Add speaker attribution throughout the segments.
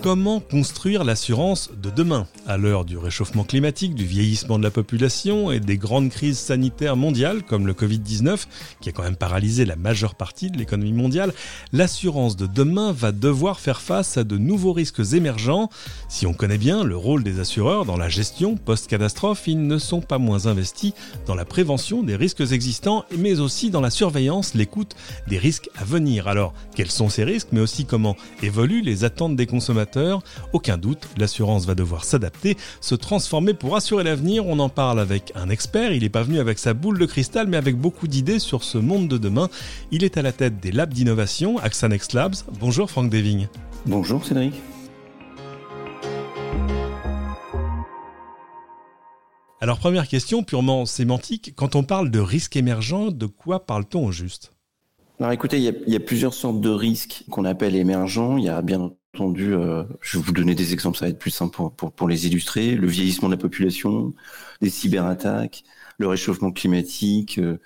Speaker 1: Comment construire l'assurance de demain À l'heure du réchauffement climatique, du vieillissement de la population et des grandes crises sanitaires mondiales comme le Covid-19, qui a quand même paralysé la majeure partie de l'économie mondiale, l'assurance de demain va devoir faire face à de nouveaux risques émergents. Si on connaît bien le rôle des assureurs dans la gestion post-catastrophe, ils ne sont pas moins investis dans la prévention des risques existants, mais aussi dans la surveillance, l'écoute des risques à venir. Alors, quels sont ces risques, mais aussi comment évoluent les attentes des consommateurs? Aucun doute, l'assurance va devoir s'adapter, se transformer pour assurer l'avenir. On en parle avec un expert. Il n'est pas venu avec sa boule de cristal, mais avec beaucoup d'idées sur ce monde de demain. Il est à la tête des labs d'innovation, AXA Next Labs. Bonjour Franck Devigne.
Speaker 2: Bonjour Cédric.
Speaker 1: Alors première question purement sémantique, quand on parle de risque émergent, de quoi parle-t-on au juste?
Speaker 2: Alors écoutez, il y, a, plusieurs sortes de risques qu'on appelle émergents. Il y a bien entendu, euh, je vais vous donner des exemples, ça va être plus simple pour, pour, pour, les illustrer, le vieillissement de la population, les cyberattaques, le réchauffement climatique, euh,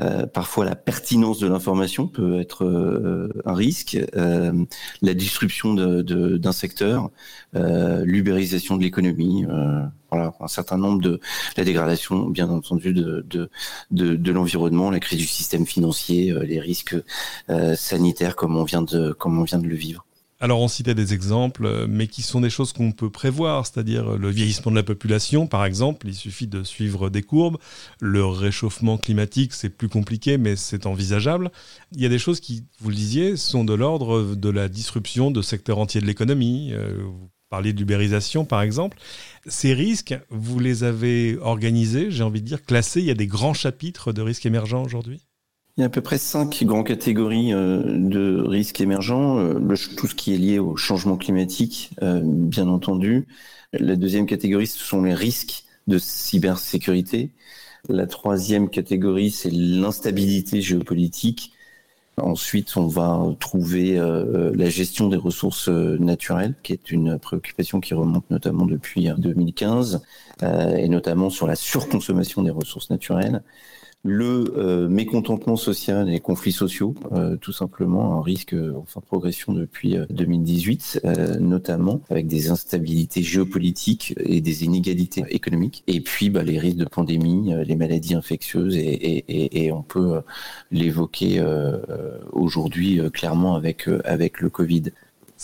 Speaker 2: euh, parfois la pertinence de l'information peut être euh, un risque, euh, la disruption d'un de, secteur, l'ubérisation de l'économie, voilà, un certain nombre de la dégradation, bien entendu, de, de, de, de l'environnement, la crise du système financier, les risques sanitaires comme on vient de comme on vient de le vivre.
Speaker 1: Alors on citait des exemples, euh, mais qui sont des choses qu'on peut prévoir, c'est-à-dire le vieillissement de la population, par exemple, il suffit de suivre des courbes. Le réchauffement climatique, c'est plus compliqué, mais c'est envisageable. Il y a des choses qui, vous le disiez, sont de l'ordre de la disruption de secteurs entiers de l'économie. Euh, vous parliez d'ubérisation, par exemple. Ces risques, vous les avez organisés, j'ai envie de dire, classés. Il y a des grands chapitres de risques émergents aujourd'hui?
Speaker 2: Il y a à peu près cinq grandes catégories euh, de risques émergents. Euh, tout ce qui est lié au changement climatique, euh, bien entendu. La deuxième catégorie, ce sont les risques de cybersécurité. La troisième catégorie, c'est l'instabilité géopolitique. Ensuite, on va trouver la gestion des ressources naturelles, qui est une préoccupation qui remonte notamment depuis 2015, et notamment sur la surconsommation des ressources naturelles le euh, mécontentement social et les conflits sociaux, euh, tout simplement un risque euh, en forte progression depuis 2018, notamment avec des instabilités géopolitiques et des inégalités économiques. Et puis bah, les risques de pandémie, les maladies infectieuses, et, et, et on peut l'évoquer aujourd'hui clairement avec, avec le Covid.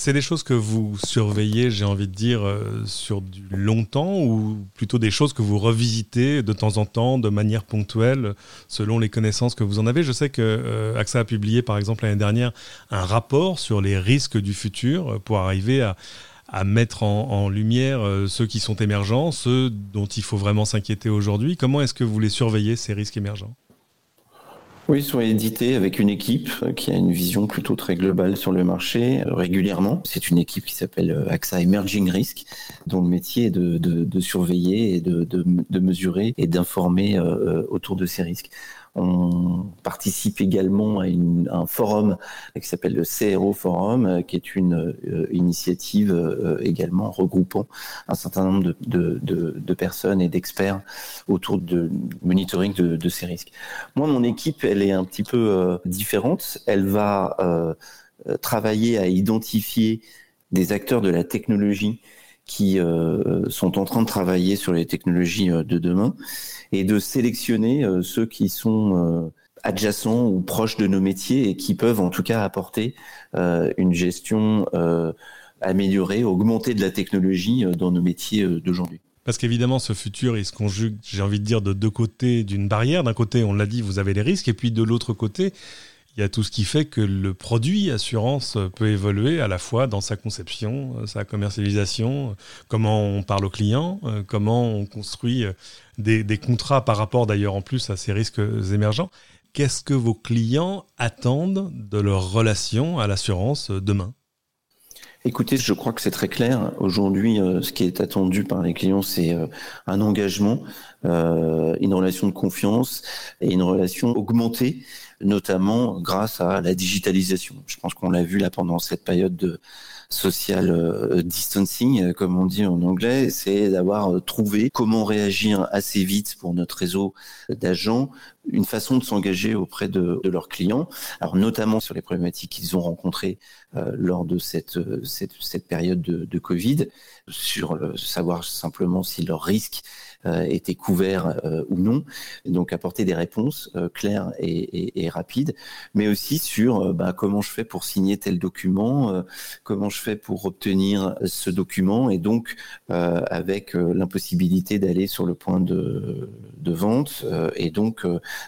Speaker 1: C'est des choses que vous surveillez, j'ai envie de dire, euh, sur du longtemps ou plutôt des choses que vous revisitez de temps en temps, de manière ponctuelle, selon les connaissances que vous en avez? Je sais que euh, AXA a publié, par exemple, l'année dernière, un rapport sur les risques du futur pour arriver à, mettre en, lumière euh, ceux qui sont émergents, ceux dont il faut vraiment s'inquiéter aujourd'hui. Comment est-ce que vous les surveillez, ces risques émergents?
Speaker 2: Oui, ils sont édités avec une équipe qui a une vision plutôt très globale sur le marché euh, régulièrement. C'est une équipe qui s'appelle euh, AXA Emerging Risk, dont le métier est de, surveiller et de, mesurer et d'informer euh, autour de ces risques. On participe également à, un forum qui s'appelle le CRO Forum, euh, qui est une euh, initiative euh, également regroupant un certain nombre de, personnes et d'experts autour de monitoring de, ces risques. Moi, mon équipe, elle est un petit peu différente. Elle va travailler à identifier des acteurs de la technologie qui sont en train de travailler sur les technologies de demain et de sélectionner euh, ceux qui sont euh, adjacents ou proches de nos métiers et qui peuvent en tout cas apporter euh, une gestion améliorée, augmentée de la technologie dans nos métiers d'aujourd'hui.
Speaker 1: Parce qu'évidemment, ce futur, il se conjugue, j'ai envie de dire, de deux côtés d'une barrière. D'un côté, on l'a dit, vous avez les risques, et puis de l'autre côté, il y a tout ce qui fait que le produit assurance peut évoluer à la fois dans sa conception, euh, sa commercialisation, comment on parle aux clients, euh, comment on construit euh, des, contrats par rapport d'ailleurs en plus à ces risques émergents. Qu'est-ce que vos clients attendent de leur relation à l'assurance demain?
Speaker 2: Écoutez, je crois que c'est très clair. Aujourd'hui, ce qui est attendu par les clients, c'est un engagement, une relation de confiance et une relation augmentée notamment grâce à la digitalisation. Je pense qu'on l'a vu là pendant cette période de, social distancing, comme on dit en anglais, c'est d'avoir trouvé comment réagir assez vite pour notre réseau d'agents, une façon de s'engager auprès de, leurs clients, alors notamment sur les problématiques qu'ils ont rencontrées lors de cette, période de, Covid, sur savoir simplement si leur risque euh, étaient couverts euh, ou non. Donc apporter des réponses euh, claires et, rapides, mais aussi sur bah, comment je fais pour signer tel document, comment je fais pour obtenir ce document, et donc avec l'impossibilité d'aller sur le point de, de vente et donc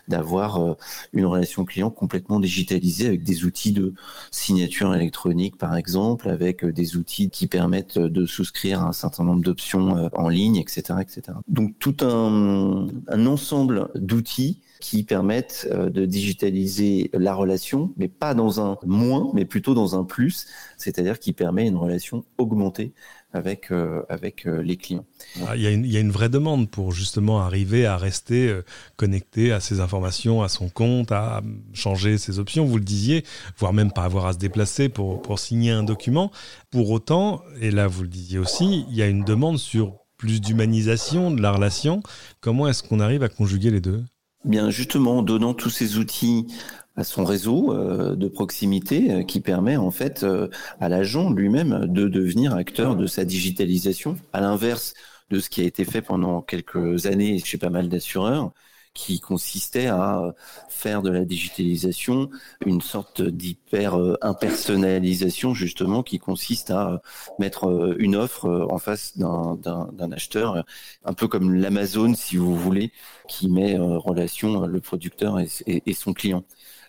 Speaker 2: d'avoir une relation client complètement digitalisée avec des outils de signature électronique par exemple, avec des outils qui permettent de souscrire à un certain nombre d'options en ligne, etc., etc. tout un, ensemble d'outils qui permettent euh, de digitaliser la relation, mais pas dans un moins, mais plutôt dans un plus, c'est-à-dire qui permet une relation augmentée avec, euh, avec euh, les clients.
Speaker 1: Ah, il y, a une, vraie demande pour justement arriver à rester connecté à ses informations, à son compte, à changer ses options, vous le disiez, voire même pas avoir à se déplacer pour, pour signer un document. Pour autant, et là vous le disiez aussi, il y a une demande sur plus d'humanisation de la relation. Comment est-ce qu'on arrive à conjuguer les deux?
Speaker 2: Bien, justement, en donnant tous ces outils à son réseau euh, de proximité euh, qui permet en fait euh, à l'agent lui-même de devenir acteur de sa digitalisation, à l'inverse de ce qui a été fait pendant quelques années chez pas mal d'assureurs, qui consistait à faire de la digitalisation une sorte d'hyper euh, impersonnalisation justement qui consiste à mettre euh, une offre euh, en face d'un acheteur, un peu comme l'Amazon si vous voulez, qui met en relation le producteur et, son client.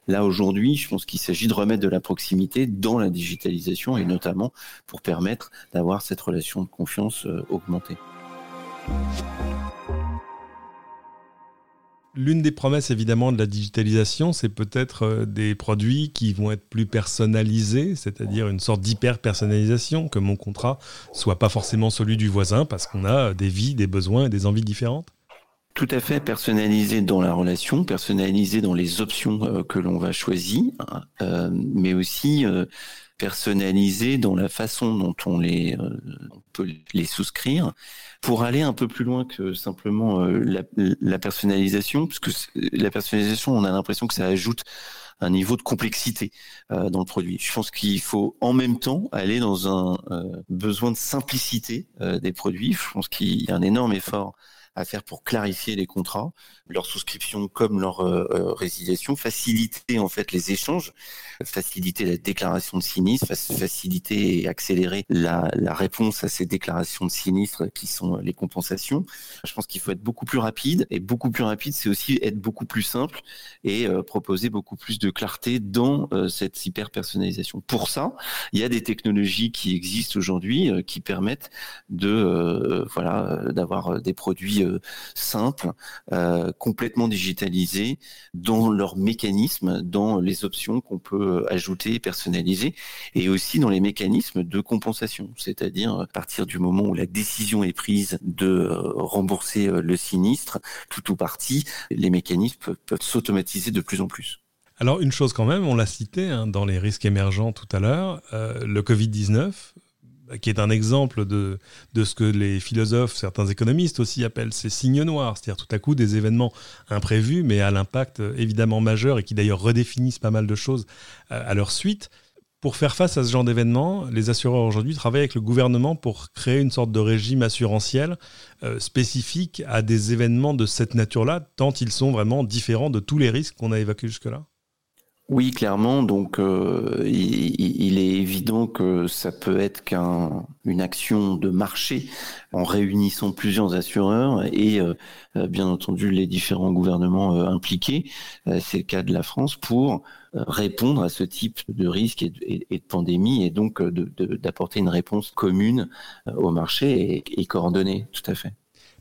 Speaker 2: Là aujourd'hui, je pense qu'il s'agit de remettre de la proximité dans la digitalisation et notamment pour permettre d'avoir cette relation de confiance augmentée.
Speaker 1: L'une des promesses évidemment de la digitalisation, c'est peut-être euh, des produits qui vont être plus personnalisés, c'est-à-dire une sorte d'hyper-personnalisation, que mon contrat soit pas forcément celui du voisin parce qu'on a des vies, des besoins et des envies différentes.
Speaker 2: Tout à fait personnalisé dans la relation, personnalisé dans les options euh, que l'on va choisir, hein, euh, mais aussi personnalisé dans la façon dont on les peut les souscrire pour aller un peu plus loin que simplement euh, la, personnalisation, parce que la personnalisation, on a l'impression que ça ajoute un niveau de complexité euh, dans le produit. Je pense qu'il faut en même temps aller dans un euh, besoin de simplicité des produits. Je pense qu'il y a un énorme effort à faire pour clarifier les contrats, leur souscription comme leur euh, euh, résiliation, faciliter en fait les échanges, faciliter la déclaration de sinistre, faciliter et accélérer la, réponse à ces déclarations de sinistre qui sont les compensations. Je pense qu'il faut être beaucoup plus rapide et beaucoup plus rapide, c'est aussi être beaucoup plus simple et euh, proposer beaucoup plus de clarté dans cette hyper personnalisation. Pour ça, il y a des technologies qui existent aujourd'hui qui permettent de voilà d'avoir des produits euh, simples, euh, complètement digitalisés dans leurs mécanismes, dans les options qu'on peut euh, ajouter personnaliser, et aussi dans les mécanismes de compensation, c'est-à-dire à partir du moment où la décision est prise de rembourser le sinistre, tout ou partie, les mécanismes peuvent, s'automatiser de plus en plus.
Speaker 1: Alors une chose quand même, on l'a cité hein, dans les risques émergents tout à l'heure, le Covid-19 qui est un exemple de, de ce que les philosophes, certains économistes aussi appellent ces signes noirs, c'est-à-dire tout à coup des événements imprévus, mais à l'impact euh, évidemment majeur et qui d'ailleurs redéfinissent pas mal de choses euh, à leur suite. Pour faire face à ce genre d'événements, les assureurs aujourd'hui travaillent avec le gouvernement pour créer une sorte de régime assurantiel euh, spécifique à des événements de cette nature-là, tant ils sont vraiment différents de tous les risques qu'on a évoqués jusque-là.
Speaker 2: Oui, clairement. Donc, euh, il, est évident que ça peut être qu'une action de marché en réunissant plusieurs assureurs et, euh, euh, bien entendu, les différents gouvernements impliqués. C'est le cas de la France pour répondre à ce type de risque et de, pandémie et donc d'apporter une réponse commune au marché et, coordonnée. Tout à fait.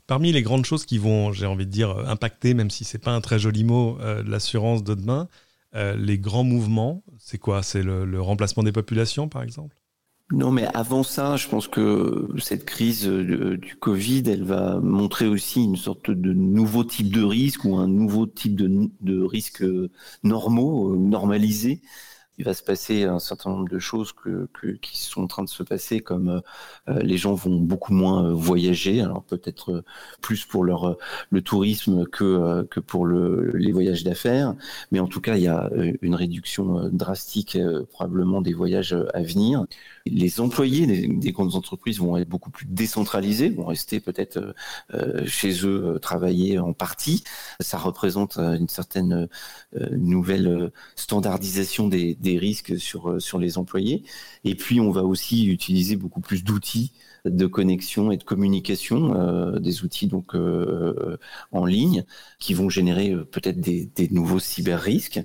Speaker 1: Parmi les grandes choses qui vont, j'ai envie de dire, impacter, même si c'est pas un très joli mot, l'assurance de demain, euh, les grands mouvements, c'est quoi? C'est le, remplacement des populations, par exemple?
Speaker 2: Non, mais avant ça, je pense que cette crise euh, du Covid, elle va montrer aussi une sorte de nouveau type de risque ou un nouveau type de, de risque euh, normaux, normalisés. Il va se passer un certain nombre de choses que, qui sont en train de se passer, comme les gens vont beaucoup moins voyager, alors peut-être plus pour leur le tourisme que que pour le, les voyages d'affaires, mais en tout cas il y a une réduction drastique probablement des voyages à venir. Les employés des, des grandes entreprises vont être beaucoup plus décentralisés, vont rester peut-être chez eux travailler en partie. Ça représente une certaine nouvelle standardisation des risques sur sur les employés. Et puis on va aussi utiliser beaucoup plus d'outils de connexion et de communication, euh, des outils donc euh, en ligne qui vont générer euh, peut-être des, des, nouveaux cyber-risques.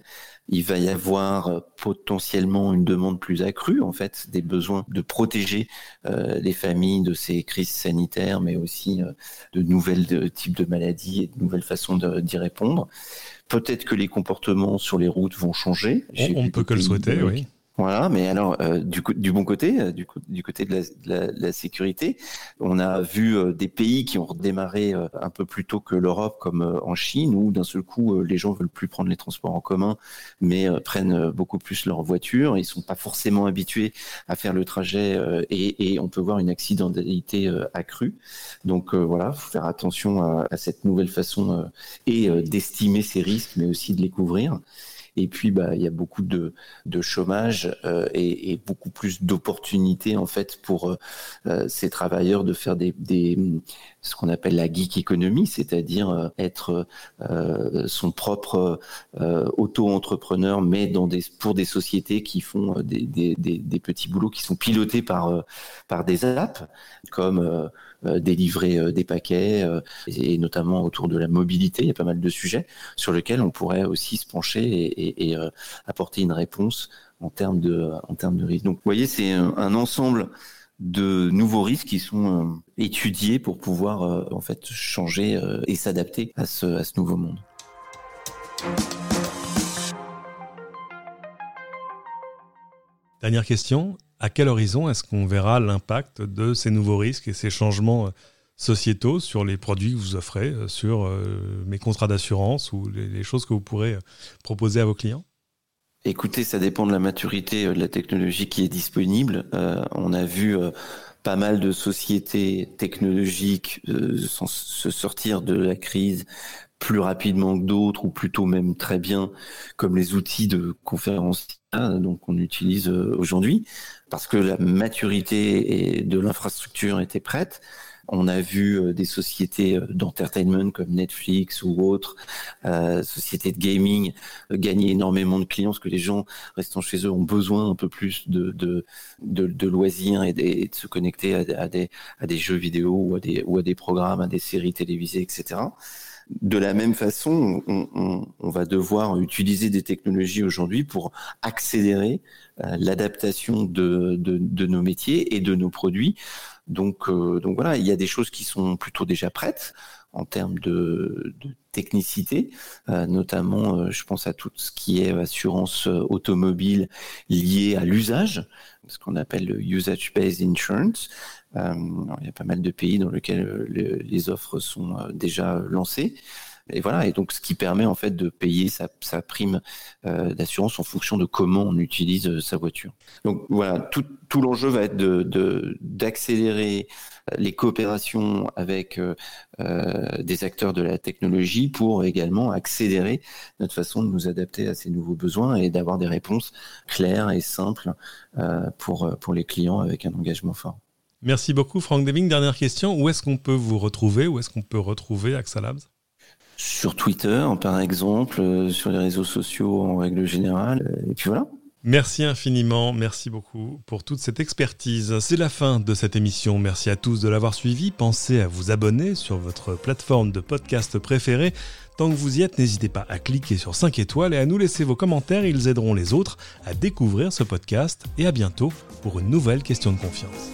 Speaker 2: Il va y avoir potentiellement une demande plus accrue, en fait, des besoins de protéger les familles de ces crises sanitaires, mais aussi de nouvelles types de maladies et de nouvelles façons d'y répondre. Peut-être que les comportements sur les routes vont changer.
Speaker 1: On, ne peut que le souhaiter, oui.
Speaker 2: Voilà, mais alors euh, du, du bon côté, euh, du, du côté de la, la, sécurité, on a vu euh, des pays qui ont redémarré un peu plus tôt que l'Europe, comme en Chine, où d'un seul coup les gens veulent plus prendre les transports en commun, mais prennent beaucoup plus leur voiture. Ils sont pas forcément habitués à faire le trajet et, et, on peut voir une accidentalité accrue. Donc voilà, faut faire attention à, à cette nouvelle façon et d'estimer ces risques, mais aussi de les couvrir. Et puis, bah, il y a beaucoup de, chômage euh, et, beaucoup plus d'opportunités en fait pour euh, euh, ces travailleurs de faire des ce qu'on appelle la geek économie, c'est-à-dire être son propre auto-entrepreneur, mais dans des pour des sociétés qui font des, des, des, petits boulots qui sont pilotés par par des apps comme euh, délivrer euh, des paquets, euh, et, notamment autour de la mobilité. Il y a pas mal de sujets sur lesquels on pourrait aussi se pencher et, et, apporter une réponse en termes de, en termes de risque. Donc, vous voyez, c'est un, ensemble de nouveaux risques qui sont étudiés pour pouvoir en fait changer et s'adapter à ce, à ce nouveau monde.
Speaker 1: Dernière question, à quel horizon est-ce qu'on verra l'impact de ces nouveaux risques et ces changements euh, sociétaux sur les produits que vous offrez, euh, sur euh, mes contrats d'assurance ou les, choses que vous pourrez proposer à vos clients?
Speaker 2: Écoutez, ça dépend de la maturité de la technologie qui est disponible. on a vu pas mal de sociétés technologiques se sortir de la crise plus rapidement que d'autres, ou plutôt même très bien, comme les outils de conférence donc on utilise aujourd'hui parce que la maturité de l'infrastructure était prête. On a vu euh, des sociétés euh, d'entertainment comme Netflix ou autres, euh, sociétés de gaming gagner énormément de clients parce que les gens restant chez eux ont besoin un peu plus de, de, loisirs et, de se connecter à, des, à des jeux vidéo ou à des, ou à des programmes, à des séries télévisées, etc. De la même façon, on, va devoir utiliser des technologies aujourd'hui pour accélérer l'adaptation de, nos métiers et de nos produits. Donc, euh, donc voilà, il y a des choses qui sont plutôt déjà prêtes en termes de, technicité, euh, notamment je pense à tout ce qui est assurance automobile liée à l'usage, ce qu'on appelle le usage-based insurance. Euh, il y a pas mal de pays dans lesquels euh, les offres sont euh, déjà lancées. Et voilà, et donc ce qui permet en fait de payer sa, prime d'assurance en fonction de comment on utilise sa voiture. Donc voilà, tout, tout l'enjeu va être de d'accélérer les coopérations avec des acteurs de la technologie pour également accélérer notre façon de nous adapter à ces nouveaux besoins et d'avoir des réponses claires et simples pour pour les clients avec un engagement fort.
Speaker 1: Merci beaucoup Franck Deming. Dernière question, où est-ce qu'on peut vous retrouver? Où est-ce qu'on peut retrouver AXA Labs?
Speaker 2: Sur Twitter par exemple, euh, sur les réseaux sociaux en règle générale, euh, et puis voilà.
Speaker 1: Merci infiniment, merci beaucoup pour toute cette expertise. C'est la fin de cette émission. Merci à tous de l'avoir suivi. Pensez à vous abonner sur votre plateforme de podcast préférée. Tant que vous y êtes, n'hésitez pas à cliquer sur 5 étoiles et à nous laisser vos commentaires. Ils aideront les autres à découvrir ce podcast. Et à bientôt pour une nouvelle question de confiance.